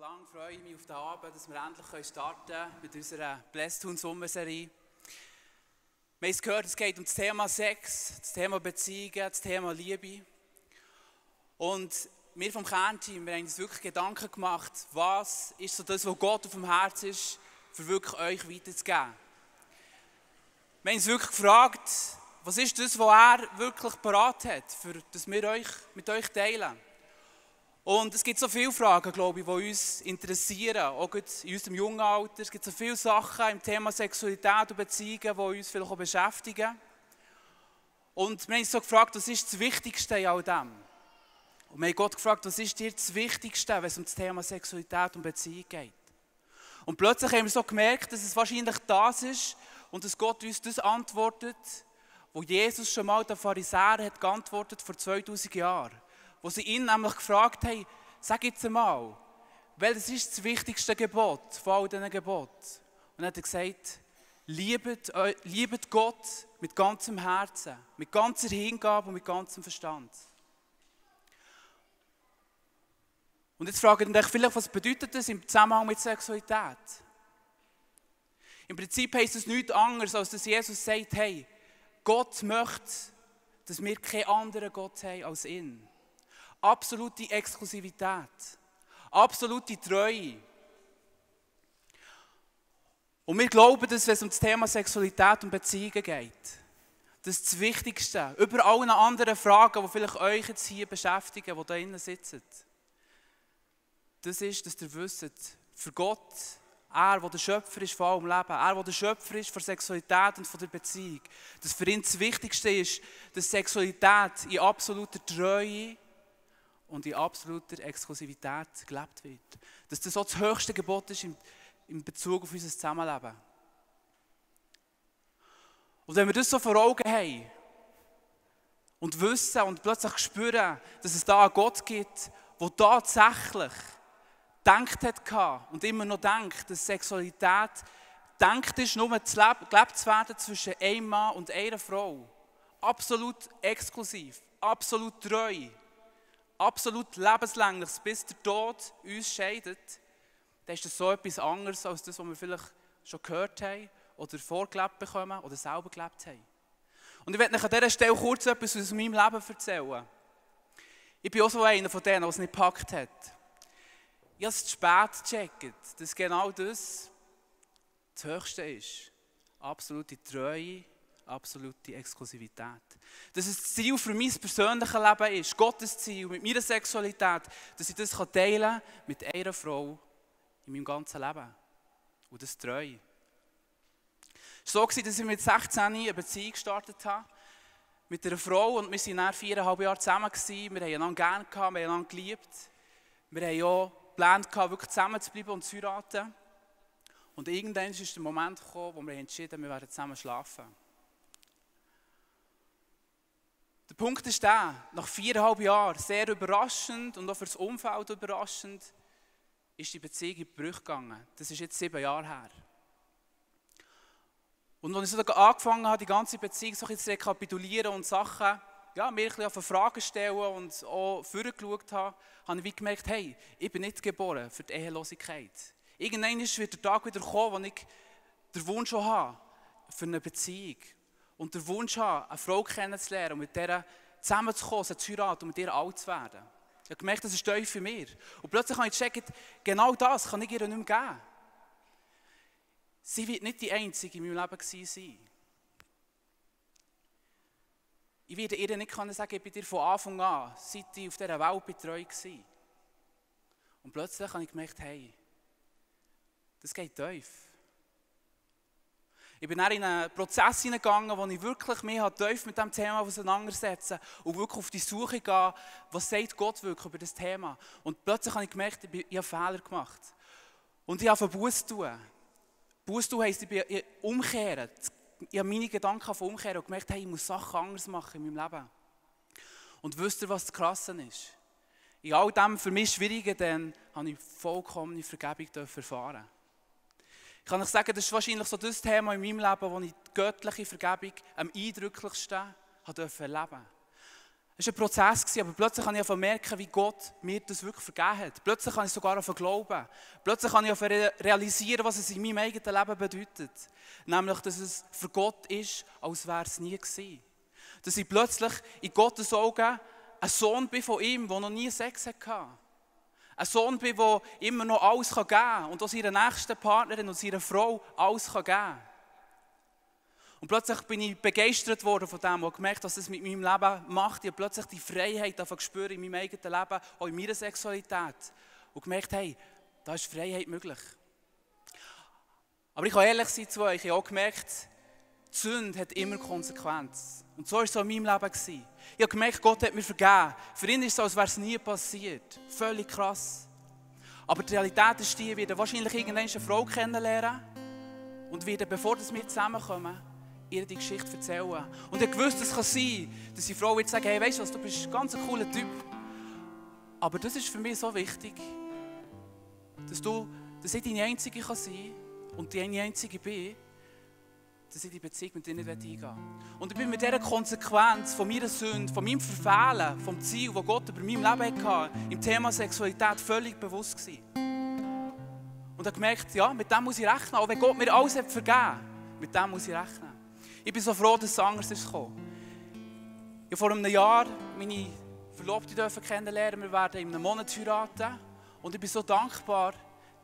lange freue ich mich auf den Abend, dass wir endlich starten können mit unserer Blessed Sommerserie. Wir haben es gehört, es geht um das Thema Sex, das Thema Beziehungen, das Thema Liebe. Und wir vom Kernteam, wir haben uns wirklich Gedanken gemacht, was ist so das, was Gott auf dem Herz ist, für wirklich euch weiterzugeben. Wir haben uns wirklich gefragt, was ist das, was er wirklich parat hat, für das wir euch, mit euch teilen. Und es gibt so viele Fragen, glaube ich, die uns interessieren, auch in unserem jungen Alter. Es gibt so viele Sachen im Thema Sexualität und Beziehungen, die uns vielleicht auch beschäftigen. Und wir haben uns so gefragt, was ist das Wichtigste in all dem? Und wir haben Gott gefragt, was ist dir das Wichtigste, wenn es um das Thema Sexualität und Beziehung geht? Und plötzlich haben wir so gemerkt, dass es wahrscheinlich das ist und dass Gott uns das antwortet, wo Jesus schon mal den Pharisäern hat geantwortet vor 2000 Jahren wo sie ihn nämlich gefragt haben, sag jetzt einmal, welches ist das wichtigste Gebot von all diesen Geboten? Und er hat gesagt, liebet, liebet Gott mit ganzem Herzen, mit ganzer Hingabe und mit ganzem Verstand. Und jetzt fragen ihr euch vielleicht, was bedeutet das im Zusammenhang mit Sexualität? Im Prinzip heißt es nichts anderes, als dass Jesus sagt, hey, Gott möchte, dass wir keinen anderen Gott haben als ihn absolute Exklusivität, absolute Treue. Und wir glauben, dass wenn es um das Thema Sexualität und Beziehungen geht, dass das Wichtigste, über allen anderen Fragen, die vielleicht euch jetzt hier beschäftigen, die da drinnen sitzen, das ist, dass ihr wisst, für Gott, er, der der Schöpfer ist von allem Leben, er, der der Schöpfer ist von Sexualität und von der Beziehung, dass für ihn das Wichtigste ist, dass Sexualität in absoluter Treue und in absoluter Exklusivität gelebt wird. Dass das so das höchste Gebot ist in, Bezug auf unser Zusammenleben. Und wenn wir das so vor Augen haben und wissen und plötzlich spüren, dass es da einen Gott gibt, der tatsächlich denkt hat und immer noch denkt, dass Sexualität denkt ist, nur gelebt zu werden zwischen einem Mann und einer Frau. Absolut exklusiv, absolut treu absolut lebenslängliches, bis der Tod uns scheidet, dann ist das so etwas anderes als das, was wir vielleicht schon gehört haben oder vorgelebt bekommen oder selber gelebt haben. Und ich werde euch an dieser Stelle kurz etwas aus meinem Leben erzählen. Ich bin auch so einer von denen, der es nicht gepackt hat. Ich habe es zu spät gecheckt, dass genau das das Höchste ist. Absolute Treue absolute Exklusivität. Dass es das Ziel für mein persönliches Leben ist, Gottes Ziel mit meiner Sexualität, dass ich das teilen kann mit einer Frau in meinem ganzen Leben. Und das treu. Es war so, dass ich mit 16 eine Beziehung gestartet habe mit einer Frau und wir waren dann viereinhalb Jahre zusammen. Gewesen. Wir haben einander gerne gehabt, wir haben einander geliebt. Wir haben auch geplant, wirklich zusammen zu bleiben und zu heiraten. Und irgendwann ist der Moment gekommen, wo wir entschieden haben, wir werden zusammen schlafen. Der Punkt ist der, nach viereinhalb Jahren, sehr überraschend und auch für das Umfeld überraschend, ist die Beziehung in die Brüche gegangen. Das ist jetzt sieben Jahre her. Und als ich so angefangen habe, die ganze Beziehung so zu rekapitulieren und Sachen, ja, mir ein bisschen Fragen stellen und auch vorgeschaut habe, habe ich gemerkt, hey, ich bin nicht geboren für die Ehelosigkeit. Irgendwann wird der Tag wieder kommen, wo ich den Wunsch habe für eine Beziehung und den Wunsch habe, eine Frau kennenzulernen und mit der zusammenzukommen, zu heiraten und mit ihr alt zu werden. Ich habe gemerkt, das ist tief für mich. Und plötzlich habe ich gecheckt, genau das kann ich ihr nicht mehr geben. Sie wird nicht die Einzige in meinem Leben sein. Ich werde ihr nicht sagen, ich bin dir von Anfang an, seit ich auf dieser Welt betreu war. Und plötzlich habe ich gemerkt, hey, das geht tief. Ich bin dann in einen Prozess hineingegangen, wo ich wirklich mich tief mit diesem Thema auseinandersetzen und wirklich auf die Suche gehen, was sagt Gott wirklich über das Thema. Und plötzlich habe ich gemerkt, ich habe Fehler gemacht. Und ich habe Buß tun. Buß tun heisst, ich bin umkehren. Ich habe meine Gedanken umkehren und gemerkt, hey, ich muss Sachen anders machen in meinem Leben. Und wisst ihr, was das Krasse ist? In all dem für mich Schwierigen, dann habe ich vollkommene Vergebung erfahren. Ich kann euch sagen, das ist wahrscheinlich so das Thema in meinem Leben, wo ich die göttliche Vergebung am eindrücklichsten erleben durfte. Es war ein Prozess, aber plötzlich habe ich merken, wie Gott mir das wirklich vergeben hat. Plötzlich kann ich sogar glauben. Plötzlich kann ich realisieren, was es in meinem eigenen Leben bedeutet. Nämlich, dass es für Gott ist, als wäre es nie gewesen. Dass ich plötzlich in Gottes Augen ein Sohn bin von ihm, der noch nie Sex hatte. Ein Sohn bin, der immer noch alles geben kann und auch seiner nächsten Partnerin und seiner Frau alles geben kann. Und plötzlich bin ich begeistert worden von dem und gemerkt, was es mit meinem Leben macht. Ich habe plötzlich die Freiheit gespürt in meinem eigenen Leben, auch in meiner Sexualität. Und gemerkt, hey, da ist Freiheit möglich. Aber ich kann ehrlich sein zu euch, ich habe auch gemerkt, die Sünde hat immer Konsequenzen. Und so war es auch in meinem Leben. Ich habe gemerkt, Gott hat mir vergeben. Für ihn ist es so, als wäre es nie passiert. Völlig krass. Aber die Realität ist die, werde wahrscheinlich irgendwann eine Frau kennenlernen und werde, bevor wir zusammenkommen, ihr die Geschichte erzählen. Und ich wusste, es kann sein, dass die Frau wird sagen, hey, weißt du was, du bist ein ganz cooler Typ. Aber das ist für mich so wichtig, dass, du, dass ich deine Einzige kann sein und die einzige bin, dass ich die Beziehung mit dir nicht eingehen will. Und ich bin mit dieser Konsequenz von meiner Sünde, von meinem Verfehlen, vom Ziel, das Gott über meinem Leben hatte, im Thema Sexualität völlig bewusst gewesen. Und habe gemerkt, ja, mit dem muss ich rechnen. Auch wenn Gott mir alles hat vergeben mit dem muss ich rechnen. Ich bin so froh, dass es anders ist gekommen. Ich vor einem Jahr meine Verlobte kennenlernen. Wir werden in einem Monat heiraten. Und ich bin so dankbar,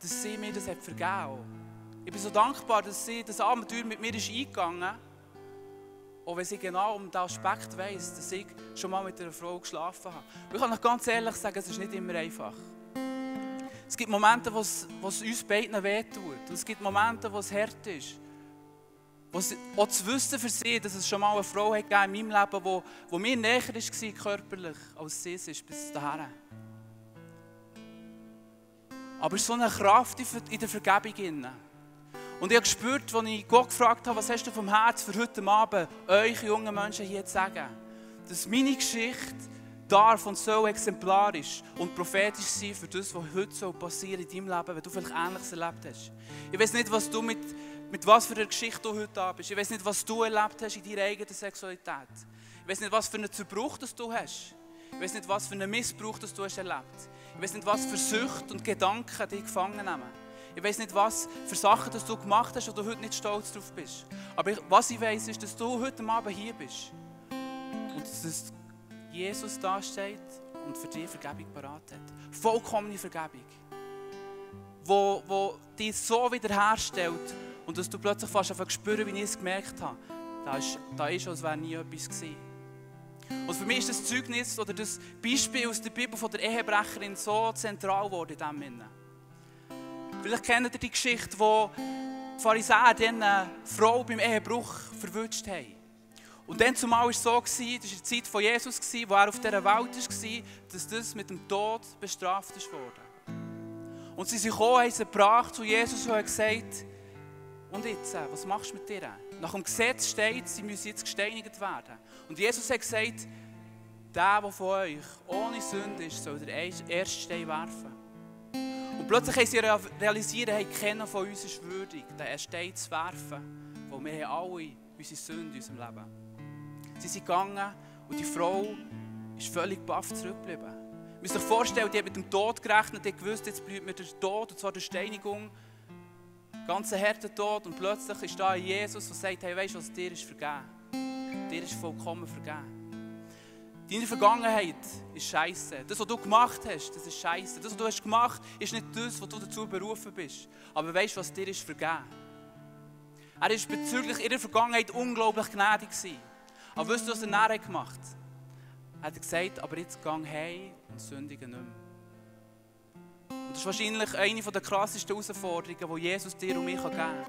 dass sie mir das hat vergeben Ich bin so dankbar, dass sie das Abenteuer mit mir ist eingegangen ist. Auch wenn sie genau um diesen Aspekt weiss, dass ich schon mal mit einer Frau geschlafen habe. Ich kann euch ganz ehrlich sagen, es ist nicht immer einfach. Es gibt Momente, wo es, wo es uns beiden wehtut. Und es gibt Momente, wo es hart ist. Was, auch zu wissen für sie, dass es schon mal eine Frau hat in meinem Leben, wo, wo mir näher war körperlich, als sie es ist bis dahin. Aber es ist so eine Kraft in der Vergebung. Und ich habe gespürt, als ich Gott gefragt habe, was hast du vom Herz für heute Abend, euch jungen Menschen hier zu sagen, dass meine Geschichte darf und soll exemplarisch und prophetisch sein für das, was heute so passieren in deinem Leben, wenn du vielleicht Ähnliches erlebt hast. Ich weiß nicht, was du mit mit was für einer Geschichte du heute da bist. Ich weiß nicht, was du erlebt hast in deiner eigenen Sexualität. Ich weiß nicht, was für einen Zerbruch das du hast. Ich weiß nicht, was für einen Missbrauch das du hast erlebt. Ich weiß nicht, was für Sucht und Gedanken dich gefangen nehmen. Ich weiß nicht, was für Sachen das du gemacht hast, wo du heute nicht stolz drauf bist. Aber ich, was ich weiß, ist, dass du heute Abend hier bist. Und dass Jesus da steht und für dich Vergebung parat hat. Vollkommene Vergebung. Wo, wo dich so wiederherstellt, und dass du plötzlich fast einfach spüren, wie ich es gemerkt habe. Da ist, da ist als wäre nie etwas gewesen. Und für mich ist das Zeugnis oder das Beispiel aus der Bibel von der Ehebrecherin so zentral geworden in diesem Sinne. Vielleicht kennt ihr die Geschichte, wo die Pharisäer eine Frau beim Ehebruch verwünscht haben. Und dann zumal war es so, das war die Zeit von Jesus, wo er auf dieser Welt war, dass das mit dem Tod bestraft wurde. Und sie sind gekommen, haben sie gebracht zu Jesus und haben gesagt, und jetzt, äh, was machst du mit dir? Nach dem Gesetz steht, sie müssen jetzt gesteinigt werden. Und Jesus hat gesagt, der, der von euch ohne Sünde ist, soll der erste Stein werfen. Plötzlich haben sie realisiert, hey, keiner von uns ist würdig, den Stein zu werfen. Weil wir haben alle unsere Sünde in unserem Leben. Sie sind gegangen und die Frau ist völlig baff zurückgeblieben. Man muss sich vorstellen, die hat mit dem Tod gerechnet, die hat gewusst, jetzt blüht mir der Tod, und zwar der Steinigung ganz harter Tod und plötzlich ist da Jesus, der sagt, hey, weißt du was, dir ist vergeben. Dir ist vollkommen vergeben. Deine Vergangenheit ist scheiße. Das, was du gemacht hast, das ist scheiße. Das, was du hast gemacht, ist nicht das, was du dazu berufen bist. Aber weißt du, was dir ist vergeben? Er war bezüglich ihrer Vergangenheit unglaublich gnädig. Aber weißt du, was er nachher gemacht hat? Er hat gesagt, aber jetzt gang heim und sündige nicht mehr. Das ist wahrscheinlich eine der krassesten Herausforderungen, die Jesus dir und mir geben kann.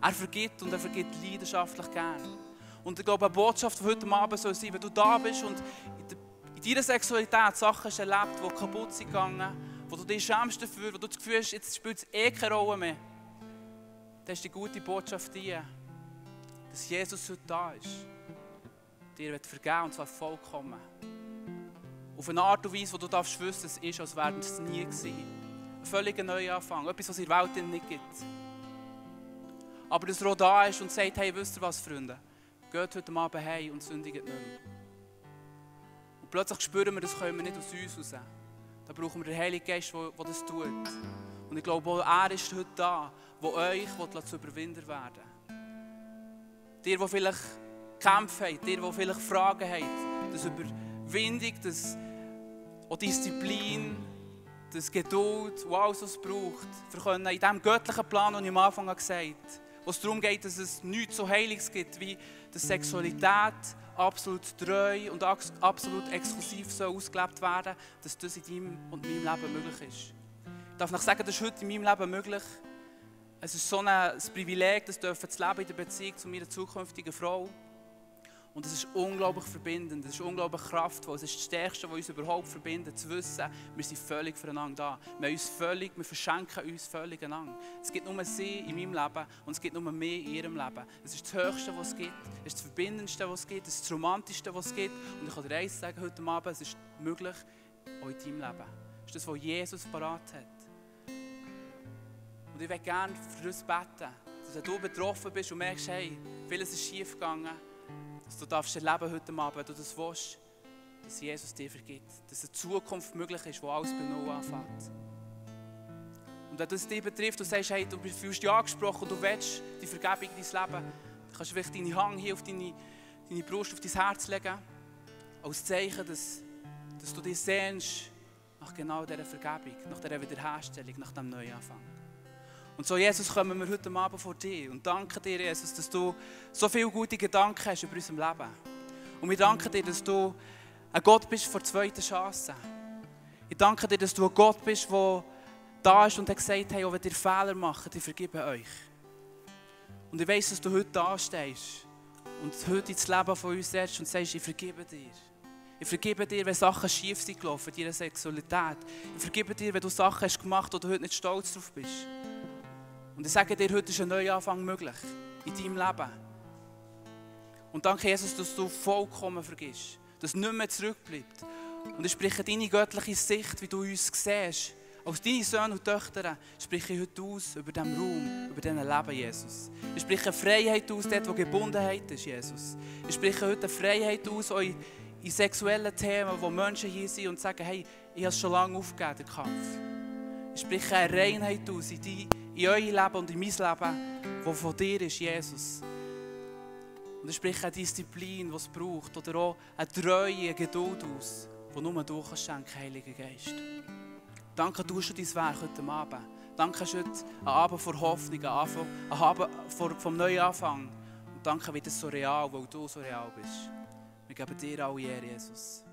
Er vergibt und er vergibt leidenschaftlich gern. Und ich glaube, eine Botschaft von heute Abend soll sein, wenn du da bist und in deiner Sexualität Sachen hast erlebt, die kaputt sind gegangen, wo du dich schämst dafür, wo du das Gefühl hast, jetzt spielt es eh keine Rolle mehr, dann ist die gute Botschaft die, dass Jesus heute da ist. Dir wird vergeben und zwar vollkommen. Auf eine Art und Weise, wo du darfst wissen, es ist, als wäre es nie gewesen. Ein völliger Neuanfang, etwas, was in der Welt nicht gibt. Aber dass er auch da ist und sagt, hey, wisst ihr was, Freunde? Geht heute Abend heim und sündigt nicht mehr. Und Und plötzlich spüren wir, das können wir nicht aus uns raus. Da brauchen wir den Heiligen Geist, der, das tut. Und ich glaube, auch er ist heute da, der euch zu überwinden werden Dir, die vielleicht Kämpfe habt, dir, die vielleicht Fragen habt, das Überwindung, das auch Disziplin, das Geduld, was alles was es braucht, für können in diesem göttlichen Plan, den ich am Anfang gesagt habe, wo es darum geht, dass es nichts so Heiliges gibt, wie dass Sexualität absolut treu und absolut exklusiv so ausgelebt werden dass das in deinem und meinem Leben möglich ist. Ich darf noch sagen, das ist heute in meinem Leben möglich. Es ist so ein Privileg, das zu leben in der Beziehung zu meiner zukünftigen Frau. Und es ist unglaublich verbindend, es ist unglaublich kraftvoll, es ist das Stärkste, was uns überhaupt verbindet, zu wissen, wir sind völlig füreinander da. Wir, uns völlig, wir verschenken uns völlig einander. Es gibt nur sie in meinem Leben und es gibt nur mehr in ihrem Leben. Es ist das Höchste, was es gibt, es ist das Verbindendste, was es gibt, es ist das Romantischste, was es gibt. Und ich kann dir eins sagen heute Abend, es ist möglich, auch in deinem Leben. Es ist das, was Jesus parat hat. Und ich möchte gerne für uns beten, dass du betroffen bist und merkst, hey, vieles ist schief gegangen dass du darfst erleben heute Abend, wenn du das willst, dass Jesus dir vergibt. Dass eine Zukunft möglich ist, wo alles bei Null anfängt. Und wenn das dich betrifft, du sagst, hey, du fühlst dich angesprochen du willst die Vergebung in dein Leben, dann kannst du vielleicht deine Hand hier auf deine, deine Brust, auf dein Herz legen, als Zeichen, dass, dass du dich sehnst nach genau dieser Vergebung, nach dieser Wiederherstellung, nach diesem Neuanfang. Und so, Jesus, kommen wir heute Abend vor dir und danken dir, Jesus, dass du so viele gute Gedanken hast über unser Leben. Und wir danken dir, dass du ein Gott bist vor zweiter Chance. Ich danke dir, dass du ein Gott bist, der da ist und hat gesagt, hey, wenn ihr Fehler macht, ich vergebe euch. Und ich weiß, dass du heute da stehst und heute ins Leben von uns setzt und sagst, ich vergebe dir. Ich vergebe dir, wenn Sachen schief sind gelaufen in deiner Sexualität. Ich vergebe dir, wenn du Sachen hast gemacht, wo du heute nicht stolz drauf bist. Und ich sage dir, heute ist ein Neuanfang möglich in deinem Leben. Und danke, Jesus, dass du vollkommen vergisst, dass nicht mehr zurückbleibt. Und ich spreche deine göttliche Sicht, wie du uns siehst, als deine Söhne und Töchter, spreche ich heute aus über diesen Raum, über diesen Leben, Jesus. Ich spreche Freiheit aus, dort wo Gebundenheit ist, Jesus. Ich spreche heute Freiheit aus, in, in sexuellen Themen, wo Menschen hier sind und sagen, hey, ich habe schon lange aufgegeben, den Kampf. Ich spreche eine Reinheit aus in die in euer Leben und in mein Leben, das von dir ist, Jesus. Und ich spreche eine Disziplin, die es braucht, oder auch eine Treue, eine Geduld aus, die nur du kannst schenken, Heiliger Geist. Danke, du schon dein Werk heute Abend. Danke, es ist heute ein Abend vor Hoffnung, ein Abend vom Neuanfang. Und danke, wie das so real, weil du so real bist. Wir geben dir alle Ehre, Jesus.